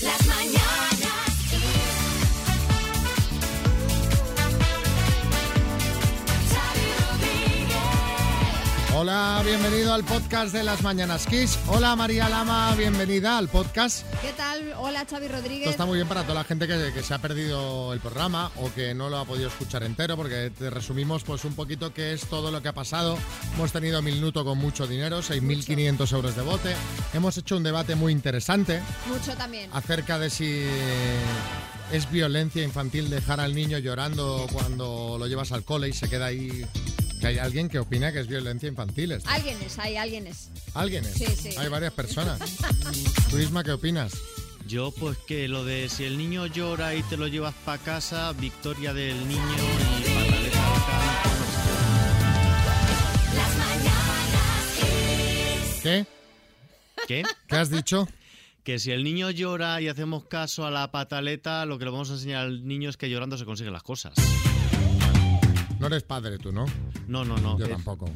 Las mañanas Hola, bienvenido al podcast de las Mañanas Kiss. Hola María Lama, bienvenida al podcast. ¿Qué tal? Hola, Xavi Esto Rodríguez. está muy bien para toda la gente que, que se ha perdido el programa o que no lo ha podido escuchar entero, porque te resumimos pues un poquito qué es todo lo que ha pasado. Hemos tenido Minuto con mucho dinero, 6.500 euros de bote. Hemos hecho un debate muy interesante Mucho también. acerca de si es violencia infantil dejar al niño llorando cuando lo llevas al cole y se queda ahí. Que hay alguien que opina que es violencia infantil. esto. Alguien es, hay alguien es. ¿Alguien es? Sí, sí. Hay varias personas. Turisma, ¿qué opinas? Yo pues que lo de si el niño llora y te lo llevas para casa, victoria del niño y pataleta Las mañanas Kiss. ¿Qué? ¿Qué? ¿Qué has dicho? Que si el niño llora y hacemos caso a la pataleta, lo que le vamos a enseñar al niño es que llorando se consiguen las cosas. No eres padre tú, ¿no? No, no, no. Yo es- tampoco.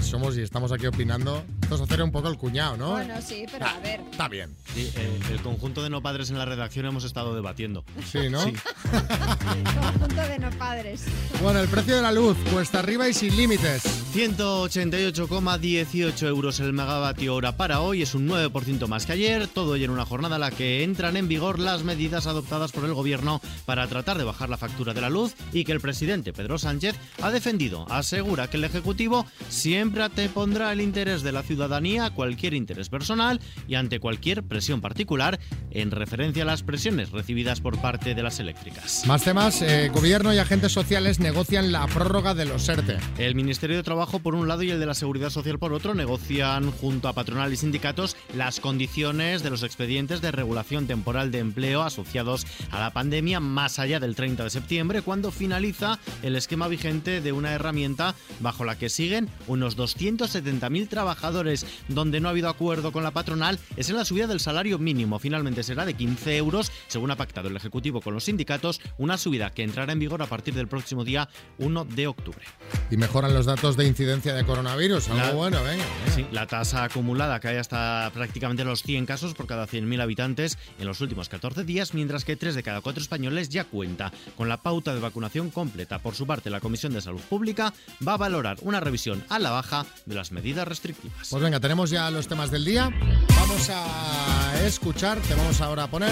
Somos y estamos aquí opinando. Esto es hacer un poco el cuñado, ¿no? Bueno, sí, pero a ver. Está bien. Sí, eh, el conjunto de no padres en la redacción hemos estado debatiendo. Sí, ¿no? Sí. Conjunto de no padres. Bueno, el precio de la luz, cuesta arriba y sin límites. 188,18 euros el megavatio hora para hoy, es un 9% más que ayer, todo ello en una jornada en la que entran en vigor las medidas adoptadas por el gobierno para tratar de bajar la factura de la luz y que el presidente Pedro Sánchez ha defendido. Asegura que el Ejecutivo siempre te pondrá el interés de la ciudadanía, cualquier interés personal y ante cualquier presión particular en referencia a las presiones recibidas por parte de las eléctricas. Más temas, eh, gobierno y agentes sociales negocian la prórroga de los ERTE. El Ministerio de Trabajo por un lado y el de la Seguridad Social por otro negocian junto a patronal y sindicatos las condiciones de los expedientes de regulación temporal de empleo asociados a la pandemia más allá del 30 de septiembre cuando finaliza el esquema vigente de una herramienta bajo la que siguen unos 270.000 trabajadores donde no ha habido acuerdo con la patronal es en la subida del salario mínimo finalmente será de 15 euros según ha pactado el Ejecutivo con los sindicatos una subida que entrará en vigor a partir del próximo día 1 de octubre. Y mejoran los datos de incidencia de coronavirus. Algo La- bueno, venga. venga. Sí, la tasa acumulada cae hasta prácticamente los 100 casos por cada 100.000 habitantes en los últimos 14 días, mientras que 3 de cada 4 españoles ya cuenta con la pauta de vacunación completa. Por su parte, la Comisión de Salud Pública va a valorar una revisión a la baja de las medidas restrictivas. Pues venga, tenemos ya los temas del día. Vamos a escuchar, te vamos ahora a poner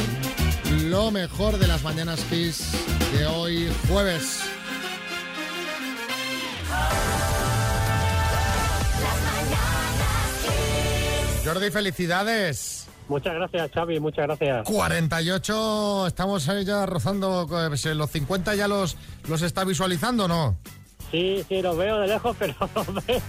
lo mejor de las mañanas Kiss de hoy jueves. Jordi, felicidades. Muchas gracias, Xavi, muchas gracias. 48, estamos ahí ya rozando eh, los 50, ya los, los está visualizando, ¿no? Sí, sí, los veo de lejos, pero los veo.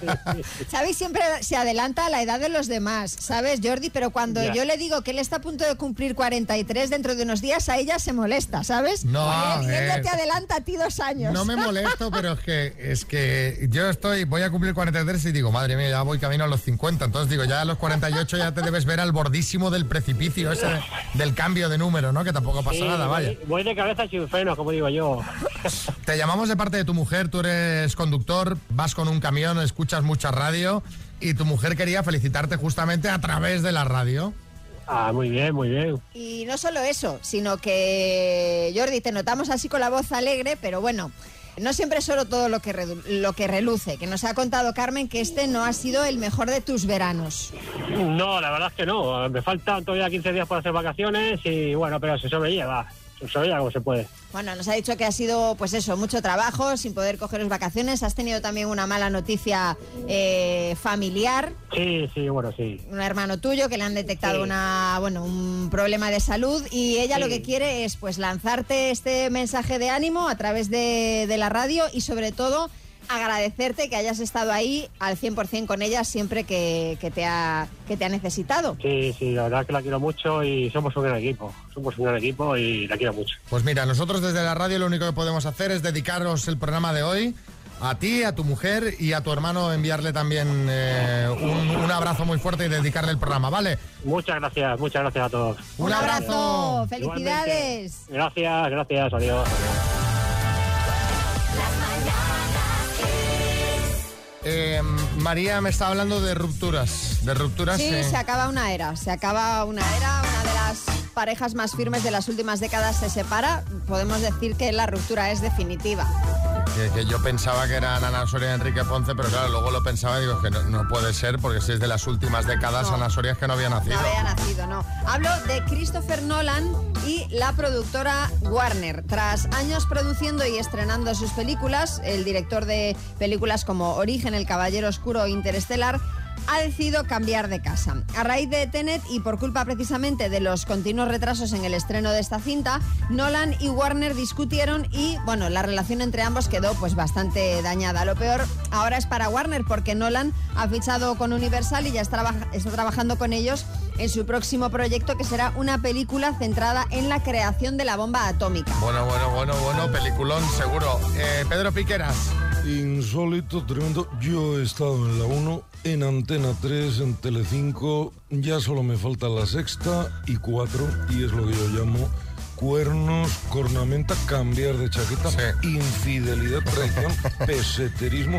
Sí, sí. Xavi siempre se adelanta a la edad de los demás, ¿sabes, Jordi? Pero cuando Ya. yo le digo que él está a punto de cumplir 43 dentro de unos días, a ella se molesta, ¿sabes? No, él, ya te adelanta a ti dos años. No me molesto, pero es que es que yo estoy, voy a cumplir 43 y digo, madre mía, ya voy camino a los 50. Entonces digo, ya a los 48 ya te debes ver al bordísimo del precipicio ese del cambio de número, ¿no? Que tampoco pasa Sí, nada, vaya. voy, voy de cabeza sin frenos, como digo yo. Te llamamos de parte de tu mujer, tú eres conductor, vas con un camión, escuchas mucha radio y tu mujer quería felicitarte justamente a través de la radio. Ah, muy bien, muy bien. Y no solo eso, sino que, Jordi, te notamos así con la voz alegre, pero bueno, no siempre es solo todo lo que, redu- lo que reluce, que nos ha contado Carmen que este no ha sido el mejor de tus veranos. No, la verdad es que no. Me faltan todavía 15 días para hacer vacaciones y bueno, pero se sobrelleva. Se sobrelleva como se puede. Bueno, nos ha dicho que ha sido, pues eso, mucho trabajo, sin poder cogeros vacaciones. Has tenido también una mala noticia eh, familiar, Sí, sí, bueno, sí. un hermano tuyo que le han detectado Sí. una, bueno, un problema de salud y ella lo que quiere es pues lanzarte este mensaje de ánimo a través de, de la radio y sobre todo agradecerte que hayas estado ahí al 100% con ella siempre que, que te ha, que te ha necesitado. Sí, sí, la verdad es que la quiero mucho y somos un gran equipo. Somos un gran equipo y la quiero mucho. Pues mira, nosotros desde la radio lo único que podemos hacer es dedicaros el programa de hoy a ti, a tu mujer y a tu hermano enviarle también eh, un, un abrazo muy fuerte y dedicarle el programa, ¿vale? Muchas gracias, muchas gracias a todos. Un abrazo, felicidades. Igualmente. Gracias, gracias, adiós. Eh, María me está hablando de rupturas, de rupturas. Sí, eh, se acaba una era, se acaba una era, una de las parejas más firmes de las últimas décadas se separa, podemos decir que la ruptura es definitiva. Que, yo pensaba que eran Ana Soria y Enrique Ponce, pero claro, luego lo pensaba y digo que no, puede ser porque si es de las últimas décadas, Ana Soria es que no había nacido. No había nacido, no. Hablo de Christopher Nolan y la productora Warner. Tras años produciendo y estrenando sus películas, el director de películas como Origen, El Caballero Oscuro Interestelar ha decidido cambiar de casa. A raíz de Tenet y por culpa precisamente de los continuos retrasos en el estreno de esta cinta, Nolan y Warner discutieron y, bueno, la relación entre ambos quedó pues bastante dañada. Lo peor ahora es para Warner porque Nolan ha fichado con Universal y ya está, trabajando con ellos en su próximo proyecto que será una película centrada en la creación de la bomba atómica. Bueno, bueno, bueno, bueno, peliculón seguro. Eh, Pedro Piqueras. Insólito, tremendo. Yo he estado en la 1, en Antena 3, en Telecinco. Ya solo me falta la sexta y 4, y es lo que yo llamo cuernos, cornamenta, cambiar de chaqueta, infidelidad, traición, peseterismo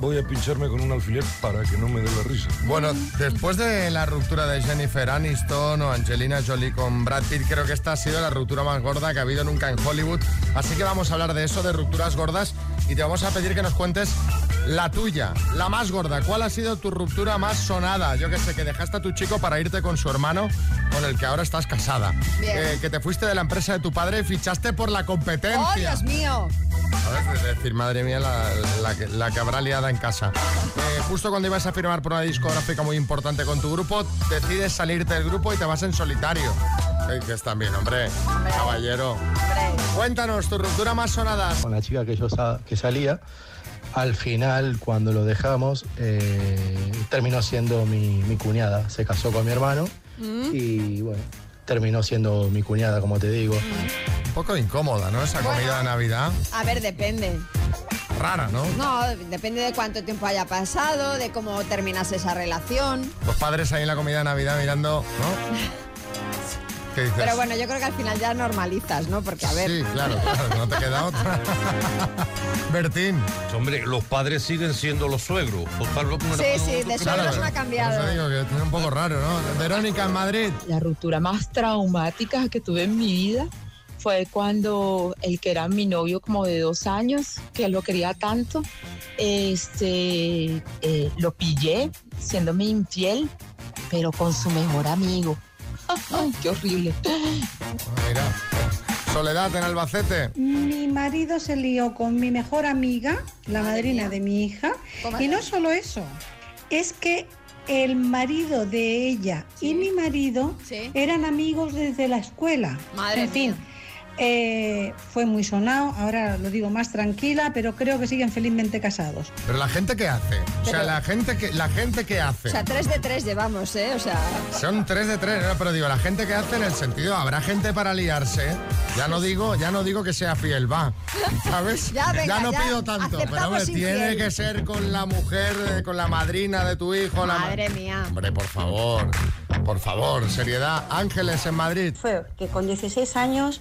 voy a pincharme con un alfiler para que no me dé la risa. Bueno, después de la ruptura de Jennifer Aniston o Angelina Jolie con Brad Pitt, creo que esta ha sido la ruptura más gorda que ha habido nunca en Hollywood. Así que vamos a hablar de eso, de rupturas gordas, y te vamos a pedir que nos cuentes la tuya, la más gorda. ¿Cuál ha sido tu ruptura más sonada? Yo que sé, que dejaste a tu chico para irte con su hermano, con el que ahora estás casada. que te fuiste de la empresa de tu padre y fichaste por la competencia. ¡Oh, Dios mío! A ver, decir, madre mía, la, la, que habrá liada en casa. Eh, justo cuando ibas a firmar por una discográfica muy importante con tu grupo, decides salirte del grupo y te vas en solitario. Que estás bien, hombre. Caballero. Cuéntanos, tu ruptura más sonada. Con la chica que yo que salía, al final, cuando lo dejamos, eh, terminó siendo mi, mi, cuñada. Se casó con mi hermano mm. y bueno, terminó siendo mi cuñada, como te digo. Un poco incómoda, ¿no? Esa comida de Navidad. A ver, depende. Rara, ¿no? No, depende de cuánto tiempo haya pasado, de cómo terminas esa relación. Los padres ahí en la comida de Navidad mirando, ¿no? Pero bueno, yo creo que al final ya normalizas, ¿no? Porque a ver. Sí, claro, claro, no te queda otra. Bertín. Hombre, los padres siguen siendo los suegros. Sí, sí, de suegros no ha cambiado. Eso digo que es un poco raro, ¿no? Verónica en Madrid. La ruptura más traumática que tuve en mi vida fue cuando el que era mi novio como de dos años, que lo quería tanto, este, eh, lo pillé siéndome infiel, pero con su mejor amigo. Ay, qué horrible. Mira. Soledad en Albacete. Mi marido se lió con mi mejor amiga, la madrina de mi hija, y no solo eso, es que el marido de ella y mi marido eran amigos desde la escuela. Madre en fin, eh, fue muy sonado, ahora lo digo más tranquila, pero creo que siguen felizmente casados. Pero la gente que hace, o sea, la gente que la gente que hace. O sea, tres de tres llevamos, ¿eh? O sea. Son tres de tres, ¿no? pero digo, la gente que hace en el sentido, habrá gente para liarse. Ya no digo, ya no digo que sea fiel, va. ¿Sabes? ya, no pido tanto, pero hombre, tiene que ser con la mujer, eh, con la madrina de tu hijo. Madre mía. Hombre, por favor, por favor, seriedad. Ángeles en Madrid. Fue que con 16 años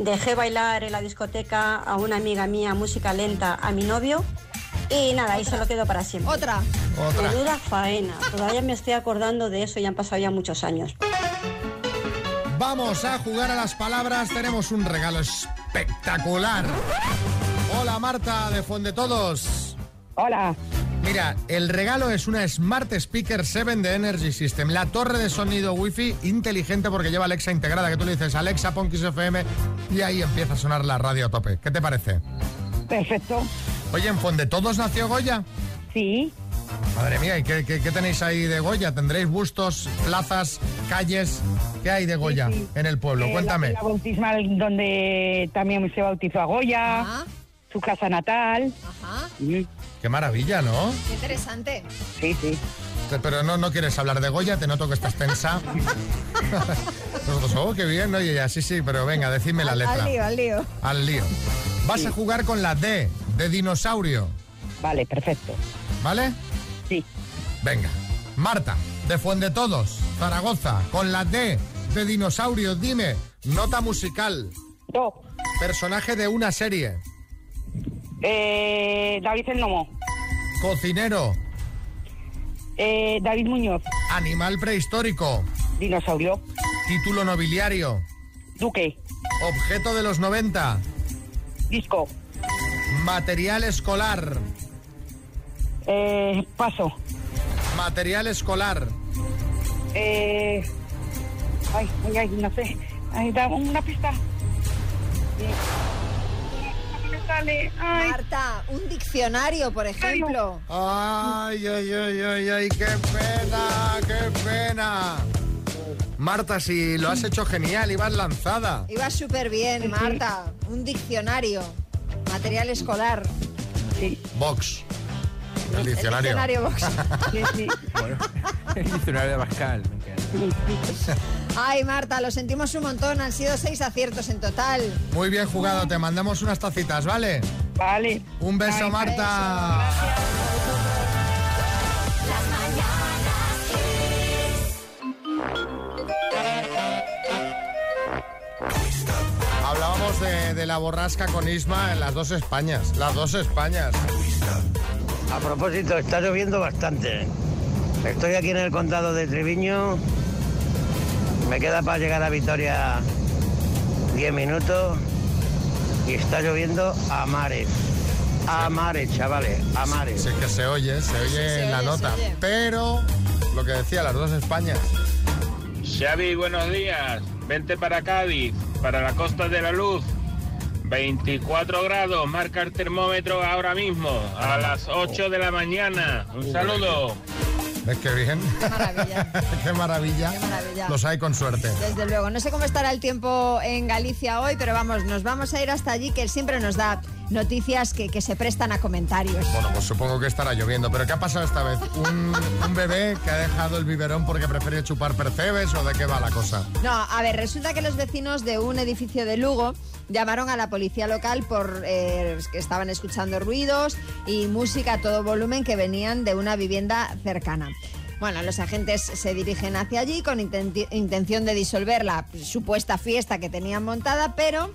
Dejé bailar en la discoteca a una amiga mía música lenta a mi novio y nada, ahí se lo quedó para siempre. Otra. Otra. Menuda faena. Todavía me estoy acordando de eso y han pasado ya muchos años. Vamos a jugar a las palabras. Tenemos un regalo espectacular. Hola Marta de Fonde Todos. Hola. Mira, el regalo es una Smart Speaker 7 de Energy System, la torre de sonido Wi-Fi inteligente porque lleva Alexa integrada, que tú le dices Alexa, pon FM y ahí empieza a sonar la radio a tope. ¿Qué te parece? Perfecto. Oye, ¿en de Todos nació Goya? Sí. Madre mía, ¿y qué, tenéis ahí de Goya? ¿Tendréis bustos, plazas, calles? ¿Qué hay de Goya en el pueblo? Eh, Cuéntame. La, bautismal donde también se bautizó a Goya, su casa natal. Ajá. Qué maravilla, ¿no? Qué interesante. Sí, sí. Pero no, no quieres hablar de Goya, te noto que estás tensa. Nosotros, oh, qué bien, ¿no? Y ella, sí, sí, pero venga, decidme la letra. Al lío, al lío. Al lío. Vas a jugar con la D, de dinosaurio. Vale, perfecto. ¿Vale? Sí. Venga. Marta, de Fuente Todos, Zaragoza, con la D, de dinosaurio, dime, nota musical. Do. Personaje de una serie. Eh, David el Nomo. Cocinero. Eh, David Muñoz. Animal prehistórico. Dinosaurio. Título nobiliario. Duque. Objeto de los 90. Disco. Material escolar. Eh, paso. Material escolar. Eh, ay, ay, ay, no sé. Ay, da una pista. Eh, sale. Ay. Marta, un diccionario, por ejemplo. Ay, ay, ay, ay, ay, qué pena, qué pena. Marta, si lo has hecho genial, ibas lanzada. Iba súper bien, Marta. Un diccionario. Material escolar. Box. El diccionario. Diccionario box. Bueno, el diccionario de Pascal. me encanta. Ay, Marta, lo sentimos un montón. Han sido seis aciertos en total. Muy bien jugado, te mandamos unas tacitas, ¿vale? Vale. Un beso, Ay, Marta. Hablábamos de, de la borrasca con Isma en las dos Españas. Las dos Españas. A propósito, está lloviendo bastante. Estoy aquí en el condado de Treviño. Me queda para llegar a Vitoria 10 minutos. Y está lloviendo a mares. A mares, chavales, a mares. Sí, que se oye, se oye en la oye, nota. Pero, lo que decía, las dos Españas. Xavi, buenos días. Vente para Cádiz, para la Costa de la Luz. 24 grados, marca el termómetro ahora mismo, a las 8 de la mañana. Un saludo. ¿Ves qué bien? Qué maravilla. Qué maravilla. maravilla. Los hay con suerte. Desde luego, no sé cómo estará el tiempo en Galicia hoy, pero vamos, nos vamos a ir hasta allí, que siempre nos da noticias que, que se prestan a comentarios. Bueno, pues supongo que estará lloviendo. ¿Pero qué ha pasado esta vez? ¿Un, un bebé que ha dejado el biberón porque prefiere chupar percebes o de qué va la cosa? No, a ver, resulta que los vecinos de un edificio de Lugo llamaron a la policía local por eh, que estaban escuchando ruidos y música a todo volumen que venían de una vivienda cercana. Bueno, los agentes se dirigen hacia allí con inten- intención de disolver la supuesta fiesta que tenían montada, pero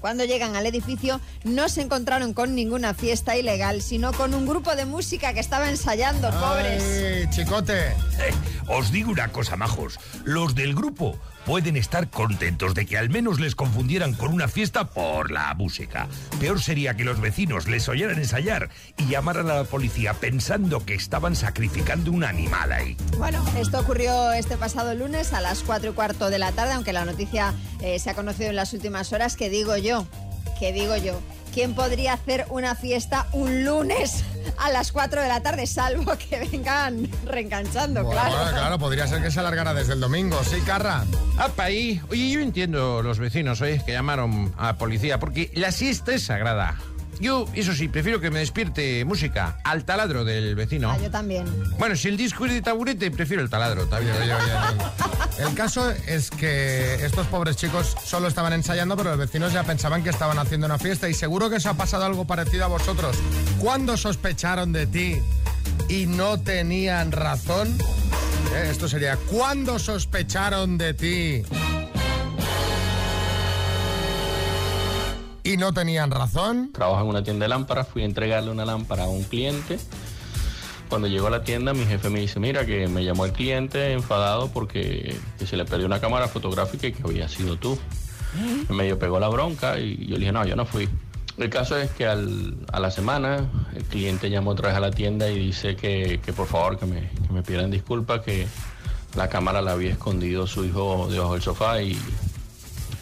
cuando llegan al edificio no se encontraron con ninguna fiesta ilegal, sino con un grupo de música que estaba ensayando, pobres. ¡Ay, chicote! Eh, os digo una cosa, majos. Los del grupo pueden estar contentos de que al menos les confundieran con una fiesta por la música. Peor sería que los vecinos les oyeran ensayar y llamaran a la policía pensando que estaban sacrificando un animal ahí. Bueno, esto ocurrió este pasado lunes a las 4 y cuarto de la tarde, aunque la noticia eh, se ha conocido en las últimas horas, que digo yo, que digo yo. ¿Quién podría hacer una fiesta un lunes a las 4 de la tarde, salvo que vengan reenganchando, Bueno, claro? claro, podría ser que se alargara desde el domingo. Sí, Carra. Apa ahí. Oye, yo entiendo los vecinos, ¿eh? Que llamaron a la policía, porque la siesta es sagrada. Yo, eso sí, prefiero que me despierte música al taladro del vecino. Ah, yo también. Bueno, si el disco es de taburete, prefiero el taladro también. Oye, oye, oye. El caso es que estos pobres chicos solo estaban ensayando, pero los vecinos ya pensaban que estaban haciendo una fiesta y seguro que os ha pasado algo parecido a vosotros. ¿Cuándo sospecharon de ti y no tenían razón? Eh, Esto sería, ¿cuándo sospecharon de ti y no tenían razón? Trabajo en una tienda de lámparas, fui a entregarle una lámpara a un cliente. Cuando llego a la tienda, mi jefe me dice, mira, que me llamó el cliente enfadado porque que se le perdió una cámara fotográfica y que había sido tú. Me medio pegó la bronca y yo le dije, no, yo no fui. El caso es que al- a la semana el cliente llamó otra vez a la tienda y dice que, que por favor que me, que me pidieran disculpas, que la cámara la había escondido su hijo debajo del sofá y,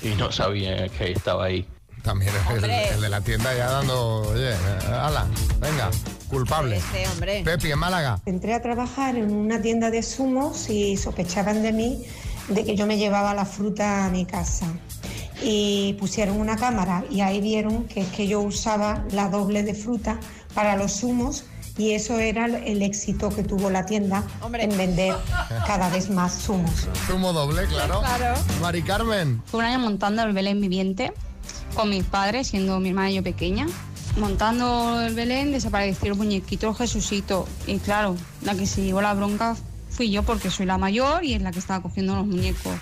y no sabía que estaba ahí. También el, Hombre. el de la tienda ya dando, oye, ala, venga, culpable. Este hombre. Pepi, en Málaga. Entré a trabajar en una tienda de zumos y sospechaban de mí de que yo me llevaba la fruta a mi casa. Y pusieron una cámara y ahí vieron que es que yo usaba la doble de fruta para los zumos y eso era el éxito que tuvo la tienda en vender cada vez más zumos. Zumo doble, claro. Claro. Mari Carmen. Fue un año montando el Belén viviente con mis padres, siendo mi hermana y yo pequeña. Montando el Belén desapareció el muñequito Jesucito. Y claro, la que se llevó la bronca fui yo porque soy la mayor y es la que estaba cogiendo los muñecos.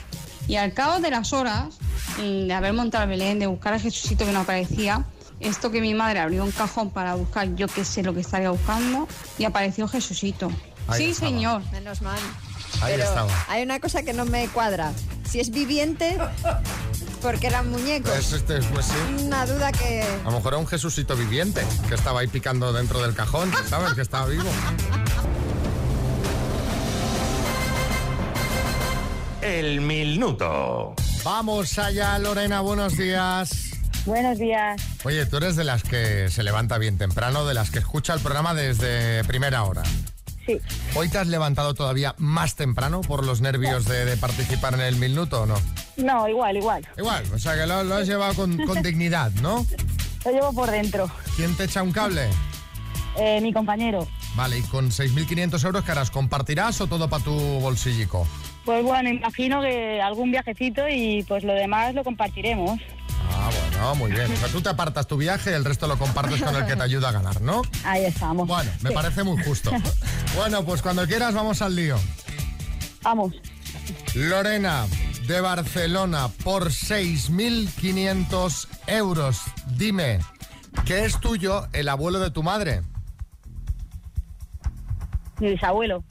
Y al cabo de las horas mm, de haber montado el Belén, de buscar a Jesucito que no aparecía, esto que mi madre abrió un cajón para buscar yo qué sé lo que estaría buscando y apareció Jesucito. Ahí sí, estaba. señor. Menos mal. Ahí Pero estaba. hay una cosa que no me cuadra. Si es viviente, Porque eran muñecos. Pues, este, pues sí. Una duda que... A lo mejor era un Jesucito viviente que estaba ahí picando dentro del cajón, ¿sabes? Que estaba vivo. El minuto. Vamos allá, Lorena, buenos días. Buenos días. Oye, tú eres de las que se levanta bien temprano, de las que escucha el programa desde primera hora. Sí. ¿Hoy te has levantado todavía más temprano por los nervios de, de participar en el minuto o no? No, igual, igual. Igual, o sea que lo, lo has llevado con, con dignidad, ¿no? Lo llevo por dentro. ¿Quién te echa un cable? Eh, mi compañero. Vale, y con 6.500 euros, ¿qué harás? ¿Compartirás o todo para tu bolsillico? Pues bueno, imagino que algún viajecito y pues lo demás lo compartiremos. Ah, bueno, muy bien. O sea, tú te apartas tu viaje y el resto lo compartes con el que te ayuda a ganar, ¿no? Ahí estamos. Bueno, me Sí. parece muy justo. Bueno, pues cuando quieras vamos al lío. Vamos. Lorena, de Barcelona, por 6.500 euros. Dime, ¿qué es tuyo el abuelo de tu madre? Mi bisabuelo.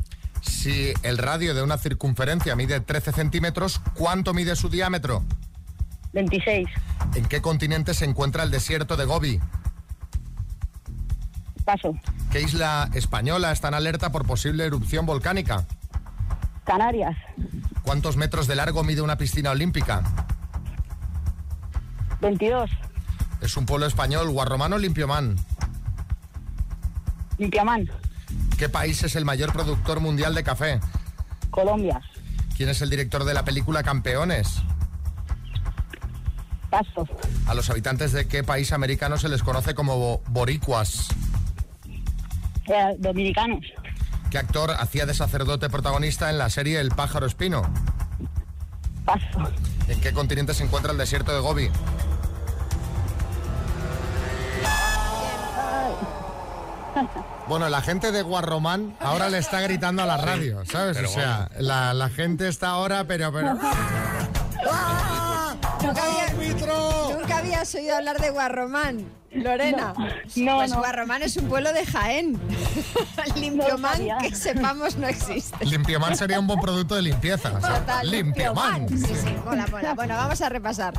Si el radio de una circunferencia mide 13 centímetros, ¿cuánto mide su diámetro? 26. ¿En qué continente se encuentra el desierto de Gobi? Paso. ¿Qué isla española está en alerta por posible erupción volcánica? Canarias. ¿Cuántos metros de largo mide una piscina olímpica? 22. Es un pueblo español, Guarromán o Limpiomán. Limpiamán. ¿Qué país es el mayor productor mundial de café? Colombia. ¿Quién es el director de la película Campeones? Paso. ¿A los habitantes de qué país americano se les conoce como bo- boricuas? Eh, dominicanos. ¿Qué actor hacía de sacerdote protagonista en la serie El pájaro espino? Paso. ¿En qué continente se encuentra el desierto de Gobi? Bueno, la gente de Guarromán ahora le está gritando a la radio, ¿sabes? Pero o sea, la, la gente está ahora, pero... pero... Nunca, había- nunca habías oído hablar de Guarromán, Lorena. No, pues no. Guarromán es un pueblo de Jaén. Limpiomán, sabía. que sepamos, no existe. Limpiomán sería un buen producto de limpieza. o sea, Total, Limpiomán. Sí, sí, mola, mola. Bueno, vamos a repasar.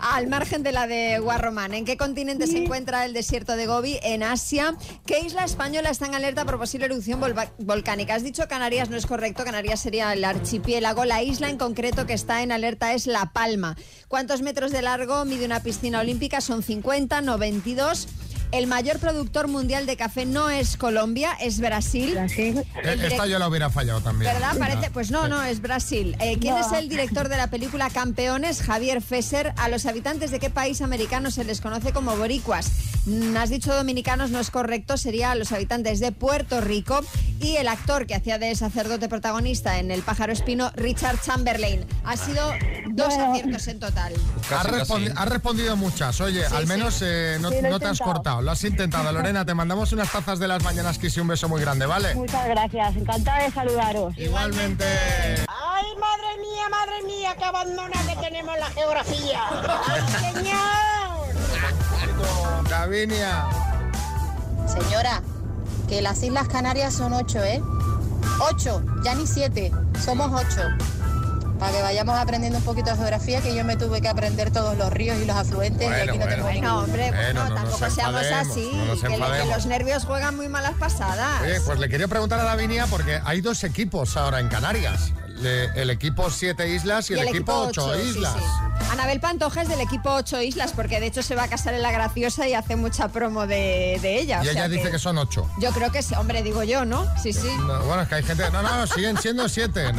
Al margen de la de Guarromán, ¿en qué continente se encuentra el desierto de Gobi? En Asia. ¿Qué isla española está en alerta por posible erupción volcánica? Has dicho Canarias, no es correcto. Canarias sería el archipiélago. La isla en concreto que está en alerta es La Palma. ¿Cuántos metros de largo mide una piscina olímpica? Son 50, 92. El mayor productor mundial de café no es Colombia, es Brasil. El Eh, direct- Esta yo la hubiera fallado también. ¿Verdad? Parece. Pues no, no, es Brasil. Eh, ¿Quién No. es el director de la película Campeones? Javier Fesser. ¿A los habitantes de qué país americano se les conoce como boricuas? Mm, Has dicho dominicanos, no es correcto, sería a los habitantes de Puerto Rico. Y el actor que hacía de sacerdote protagonista en El pájaro espino, Richard Chamberlain. Ha sido dos aciertos en total. Has, respondi- has respondido muchas. Oye, Sí, al sí. menos eh, no, Sí, no te has intentado. cortado. Lo has intentado, Lorena. Te mandamos unas tazas de las mañanas Kiss y un beso muy grande, ¿vale? Muchas gracias. Encantada de saludaros. Igualmente. ¡Ay, madre mía, madre mía, qué abandona que tenemos la geografía! ¡Ay, señor! Gavinia. Señora, que las Islas Canarias son ocho, ¿eh? Ocho, ya ni siete, somos ocho. Para que vayamos aprendiendo un poquito de geografía, que yo me tuve que aprender todos los ríos y los afluentes y aquí no bueno. tengo No, hombre, Bueno, bueno, no tampoco seamos así. no nos que, le- que enfademos. los nervios juegan muy malas pasadas. Oye, pues le quería preguntar a Davinia porque hay dos equipos ahora en Canarias. Le- el equipo siete islas y, el, equipo ocho ocho, sí, islas. sí. Anabel Pantoja es del equipo 8 Islas, porque de hecho se va a casar en La Graciosa y hace mucha promo de, de ella. o Y sea ella dice que son ocho. Yo creo que sí, hombre, digo yo, ¿no? Sí, sí. No, bueno, es que hay gente. No, no, siguen siendo siete.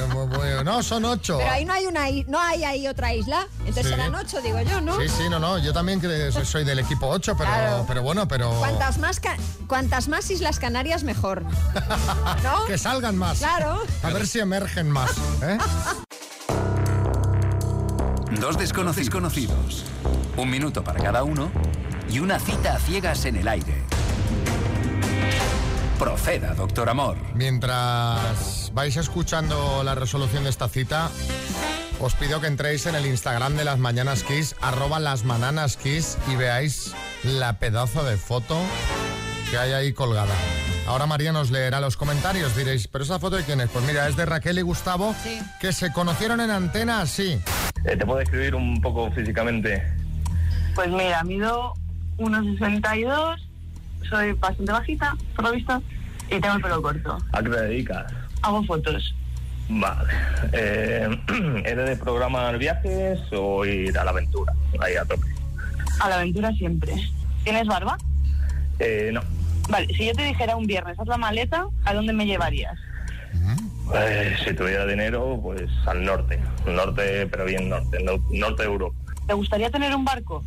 No, son ocho. Pero ahí no hay una no hay ahí otra isla, entonces Sí. serán 8, digo yo, ¿no? Sí, sí, no, no. Yo también soy- del equipo 8, pero, Claro. pero bueno, pero. Cuantas más, cuantas más Islas Canarias, mejor. ¿No? Que salgan más. Claro. A ver si emergen más. ¿Eh? Dos desconocidos conocidos. Un minuto para cada uno y una cita a ciegas en el aire. Proceda, doctor Amor. Mientras vais escuchando la resolución de esta cita, os pido que entréis en el Instagram de las Mañanas Kiss, arroba las Mananas Kiss, y veáis la pedazo de foto que hay ahí colgada. Ahora María nos leerá los comentarios, diréis, ¿pero esa foto de quién es? Pues mira, es de Raquel y Gustavo, Sí. que se conocieron en antena así. Eh, ¿Te puedo describir un poco físicamente? Pues mira, mido 1,62, soy bastante bajita, por lo visto, y tengo el pelo corto. ¿A qué te dedicas? Hago fotos. Vale. Eh, ¿Eres de programar viajes o ir a la aventura? Ahí a tope. A la aventura siempre. ¿Tienes barba? Eh, no. Vale, si yo te dijera un viernes, haz la maleta, ¿a dónde me llevarías? Eh, si tuviera dinero, pues al norte. Norte, pero bien norte. no- norte de Europa. ¿Te gustaría tener un barco?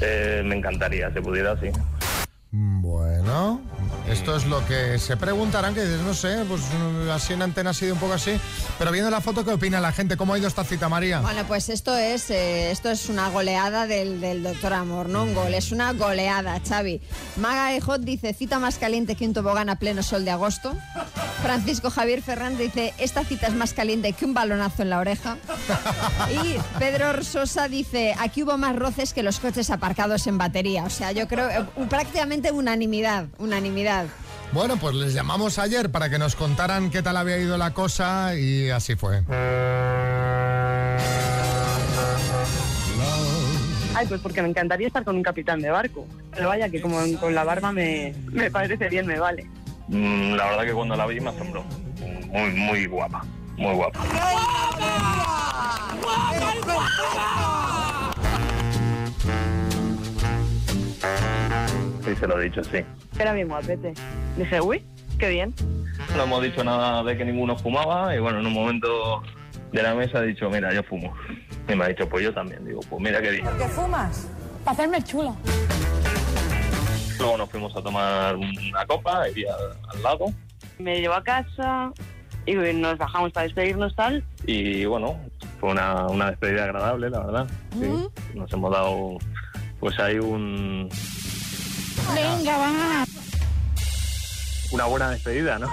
Eh, me encantaría, si pudiera, sí. Bueno, esto es lo que se preguntarán, que dices, no sé, pues mm, así en antena ha sido un poco así. Pero viendo la foto, ¿qué opina la gente? ¿Cómo ha ido esta cita, María? Bueno, pues esto es, eh, esto es una goleada del, del doctor Amor, no un gol, es una goleada, Xavi. Maga Ejot dice, cita más caliente que un tobogán a pleno sol de agosto. Francisco Javier Fernández dice, esta cita es más caliente que un balonazo en la oreja. Y Pedro Sosa dice, aquí hubo más roces que los coches aparcados en batería. O sea, yo creo, eh, prácticamente unanimidad, unanimidad. Bueno, pues les llamamos ayer para que nos contaran qué tal había ido la cosa y así fue. Ay, pues porque me encantaría estar con un capitán de barco. Pero vaya, que como con la barba me, me parece bien, me vale. Mm, la verdad que cuando la vi me asombró. Muy, muy guapa. Muy guapa. Sí, se lo he dicho, sí. Era bien guapete. Dije, uy, qué bien. No hemos dicho nada de que ninguno fumaba y bueno, en un momento de la mesa he dicho, mira, yo fumo. Y me ha dicho, pues yo también. Digo, pues mira qué bien. ¿Por qué fumas? Para hacerme chula. Luego nos fuimos a tomar una copa y al, al lado Me llevó a casa y nos bajamos para despedirnos tal. y bueno, fue una, una despedida agradable, la verdad. Sí. Nos hemos dado pues ahí un, Venga, va. una buena despedida, ¿no?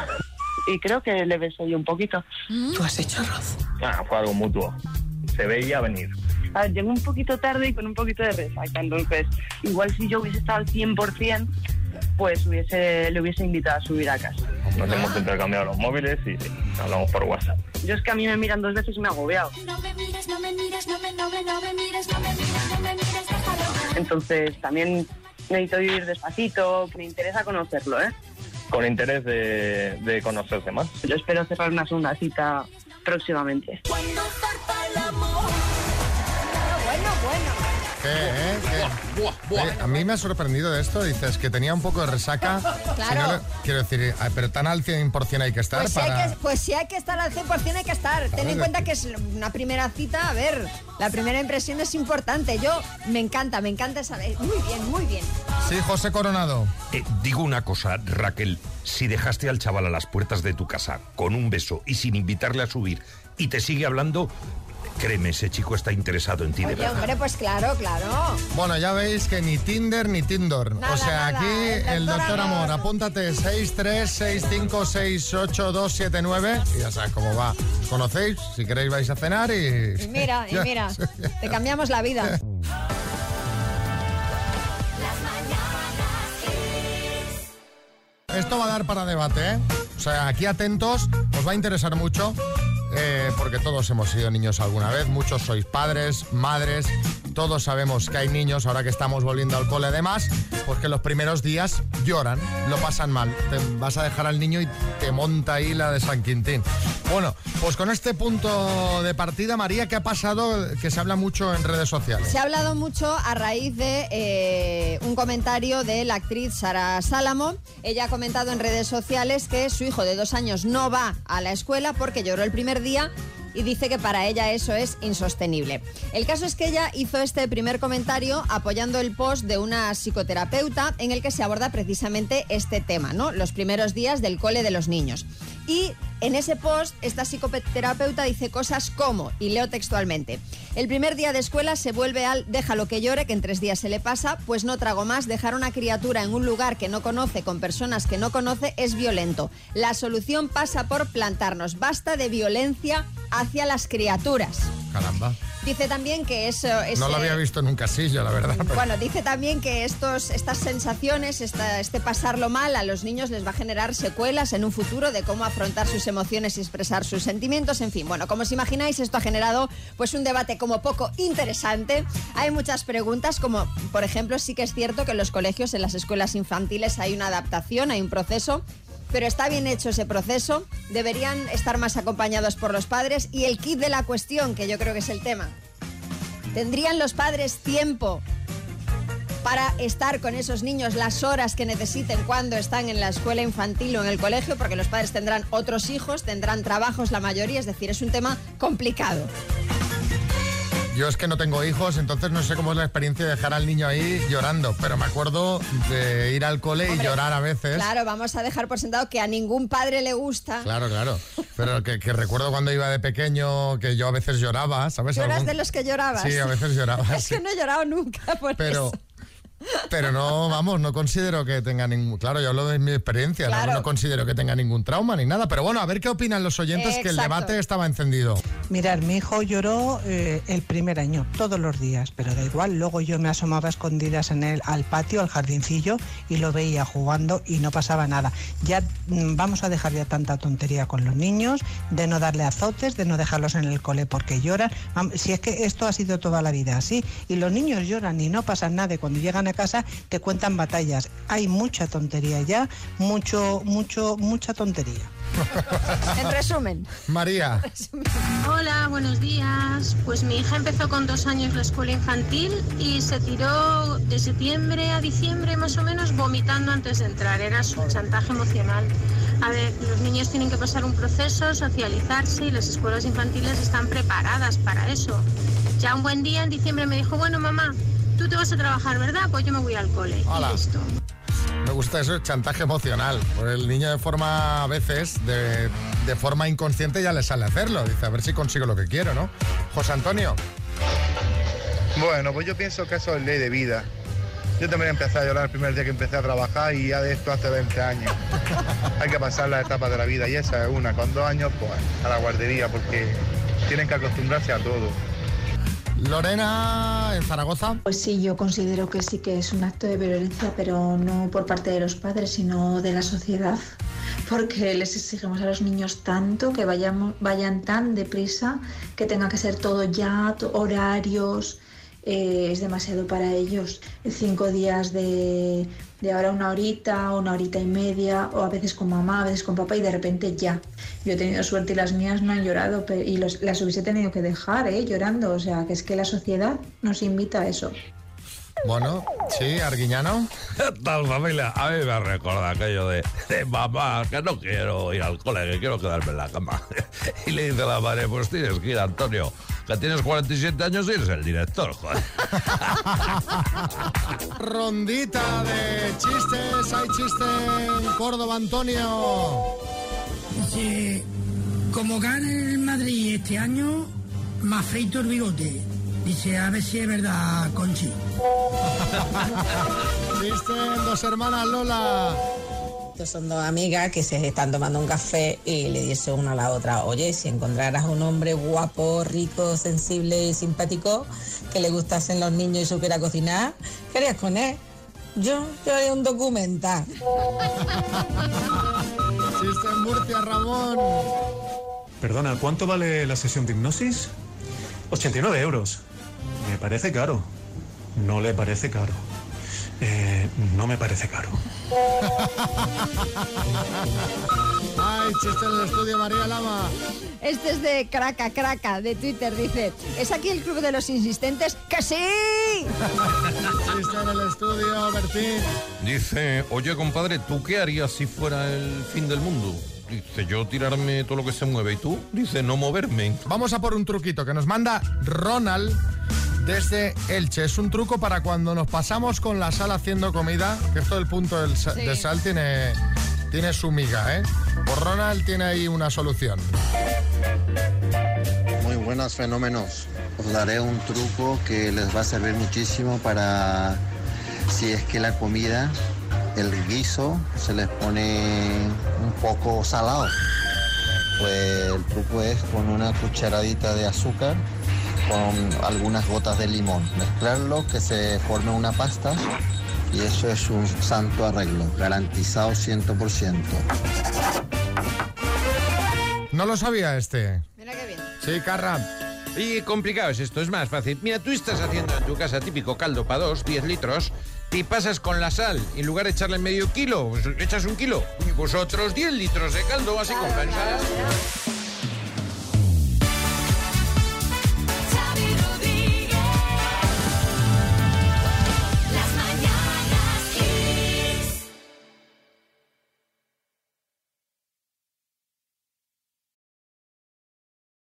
Y creo que le besé yo un poquito. ¿Tú has hecho arroz? Ah, fue algo mutuo. Se veía venir. A ver, llegué un poquito tarde y con un poquito de resaca, entonces igual si yo hubiese estado al 100%, pues hubiese, le hubiese invitado a subir a casa. Nos hemos intercambiado los móviles y sí, hablamos por WhatsApp. Yo es que a mí me miran dos veces y me he agobiado. No me mires, no me no me, no me, no me mires, no me mires, no me mires, déjalo. Entonces también necesito ir despacito, me interesa conocerlo, ¿eh? Con interés de, de conocerse más. Yo espero cerrar una segunda cita próximamente. Bueno, bueno. ¿Qué, eh? ¿Qué? Eh, a mí me ha sorprendido de esto. Dices que tenía un poco de resaca. Si no le- quiero decir, ah, pero tan al 100% hay que estar Pues si, para... hay que, pues si hay que estar al 100% hay que estar. Ten en cuenta que es una primera cita, a ver, la primera impresión es importante. Yo me encanta, me encanta esa... Muy bien, muy bien. Sí, José Coronado. Eh, digo una cosa, Raquel. Si dejaste al chaval a las puertas de tu casa con un beso y sin invitarle a subir y te sigue hablando, créeme, ese chico está interesado en ti de Oye, verdad. hombre, pues claro, claro. Bueno, ya veis que ni Tinder ni Tinder. Nada, o sea, nada, aquí el el doctor doctor Amor. Amor, apúntate 636568279 y ya sabes cómo va. Os conocéis, si queréis vais a cenar y... Y mira, y mira, te cambiamos la vida. Esto va a dar para debate, ¿eh? O sea, aquí atentos, os va a interesar mucho, eh, porque todos hemos sido niños alguna vez, muchos sois padres, madres, todos sabemos que hay niños, ahora que estamos volviendo al cole además, pues que los primeros días lloran, lo pasan mal. Te vas a dejar al niño y te monta ahí la de San Quintín. Bueno, pues con este punto de partida, María, ¿qué ha pasado? Que se habla mucho en redes sociales. Se ha hablado mucho a raíz de eh, un comentario de la actriz Sara Salamo. Ella ha comentado en redes sociales que su hijo de dos años no va a la escuela porque lloró el primer día y dice que para ella eso es insostenible. El caso es que ella hizo este primer comentario apoyando el post de una psicoterapeuta en el que se aborda precisamente este tema, ¿no? Los primeros días del cole de los niños. Y en ese post, esta psicoterapeuta dice cosas como, y leo textualmente, el primer día de escuela se vuelve al déjalo que llore, que en tres días se le pasa, pues no trago más, dejar a una criatura en un lugar que no conoce, con personas que no conoce, es violento. La solución pasa por plantarnos, basta de violencia hacia las criaturas. Caramba. Dice también que eso... No lo había visto en un casillo, la verdad. pero- Bueno, dice también que estos, estas sensaciones, esta- este pasarlo mal a los niños les va a generar secuelas en un futuro de cómo afrontar sus emociones y expresar sus sentimientos. En fin, bueno, como os imagináis, esto ha generado pues un debate como poco interesante. Hay muchas preguntas, como por ejemplo, sí que es cierto que en los colegios, en las escuelas infantiles hay una adaptación, hay un proceso. Pero está bien hecho ese proceso, deberían estar más acompañados por los padres y el kit de la cuestión, que yo creo que es el tema. ¿Tendrían los padres tiempo para estar con esos niños las horas que necesiten cuando están en la escuela infantil o en el colegio? Porque los padres tendrán otros hijos, tendrán trabajos la mayoría, es decir, es un tema complicado. Yo es que no tengo hijos, entonces no sé cómo es la experiencia de dejar al niño ahí llorando, pero me acuerdo de ir al cole y llorar a veces. Claro, vamos a dejar por sentado que a ningún padre le gusta. Claro, claro. Pero que, que recuerdo cuando iba de pequeño que yo a veces lloraba, ¿sabes? ¿Lloras Algún- de los que llorabas? Sí, a veces lloraba. es sí. que no he llorado nunca por Pero, eso. Pero no, vamos, no considero que tenga ningún. Claro, yo hablo de mi experiencia, no- Claro. no, considero que tenga ningún trauma ni nada. Pero bueno, a ver qué opinan los oyentes, que el debate estaba encendido. Mirar, mi hijo lloró eh, el primer año, todos los días, pero da igual. Luego yo me asomaba a escondidas en el, al patio, al jardincillo, y lo veía jugando y no pasaba nada. Ya mm, vamos a dejar ya tanta tontería con los niños, de no darle azotes, de no dejarlos en el cole porque lloran. Si es que esto ha sido toda la vida así, y los niños lloran y no pasa nada, y cuando llegan a casa te cuentan batallas. Hay mucha tontería ya, mucho, mucho, mucha tontería. En resumen. María. Hola, buenos días. Pues mi hija empezó con dos años la escuela infantil y se tiró de septiembre a diciembre más o menos vomitando antes de entrar. Era su chantaje emocional. A ver, los niños tienen que pasar un proceso, socializarse y las escuelas infantiles están preparadas para eso. Ya un buen día en diciembre me dijo, bueno mamá, tú te vas a trabajar, ¿verdad? Pues yo me voy al cole. Hola. Y listo. Me gusta eso, chantaje emocional. Porque el niño de forma, a veces, de, de forma inconsciente ya le sale hacerlo. Dice, a ver si consigo lo que quiero, ¿no? José Antonio. Bueno, pues yo pienso que eso es ley de vida. Yo también empecé a llorar el primer día que empecé a trabajar y ya de esto hace 20 años. Hay que pasar las etapas de la vida y esa es una. Con dos años, pues a la guardería porque tienen que acostumbrarse a todo. Lorena, en Zaragoza. Pues sí, yo considero que sí que es un acto de violencia, pero no por parte de los padres, sino de la sociedad. Porque les exigimos a los niños tanto que vayamos, vayan tan deprisa que tenga que ser todo ya, horarios. eh, es demasiado para ellos. Cinco días de, de ahora una horita, una horita y media, o a veces con mamá, a veces con papá, y de repente ya. Yo he tenido suerte y las mías no han llorado, pe- y los- las hubiese tenido que dejar, ¿eh? Llorando. O sea, que es que la sociedad nos invita a eso. Bueno, sí, Arguiñano. ¿Qué tal, familia? A mí me recuerda aquello de, de mamá, que no quiero ir al cole, que quiero quedarme en la cama. Y le dice la madre, pues tienes que ir, Antonio, que tienes 47 años y eres el director, joder. Rondita de chistes. Hay chiste en Córdoba, Antonio. Dice, como gane el Madrid este año, me afeito el bigote. Dice, a ver si es verdad, Conchi. Chiste en dos hermanas, Lola. Estos son dos amigas que se están tomando un café y le dice una a la otra, oye, si encontraras un hombre guapo, rico, sensible y simpático, que le gustasen los niños y supiera cocinar, ¿qué harías con él? Yo, yo haría un documental. Chiste en Murcia, Ramón. Perdona, ¿cuánto vale la sesión de hipnosis? 89 euros. Parece caro. No le parece caro. Eh, no me parece caro. Ay, chiste en el estudio, María Lama. Este es de Craca Craca, de Twitter. Dice, ¿es aquí el club de los insistentes? ¡Que sí! Chiste en el estudio, Bertín. Dice, oye, compadre, ¿tú qué harías si fuera el fin del mundo? Dice, yo tirarme todo lo que se mueve. ¿Y tú? Dice, no moverme. Vamos a por un truquito que nos manda Ronald desde Elche. Es un truco para cuando nos pasamos con la sal haciendo comida, que esto del punto del sa- Sí. de sal tiene, tiene su miga, ¿eh? Pues Ronald tiene ahí una solución. Muy buenos fenómenos. Os daré un truco que les va a servir muchísimo para si es que la comida, el guiso, se les pone un poco salado. Pues el truco es con una cucharadita de azúcar con algunas gotas de limón. Mezclarlo, que se forme una pasta y eso es un santo arreglo, garantizado 100%. No lo sabía este. Mira qué bien. Sí, Carra. Y complicado es esto, es más fácil. Mira, tú estás haciendo en tu casa típico caldo para dos, 10 litros, y pasas con la sal, y en lugar de echarle medio kilo, pues echas un kilo, y vosotros 10 litros de caldo, así compensas.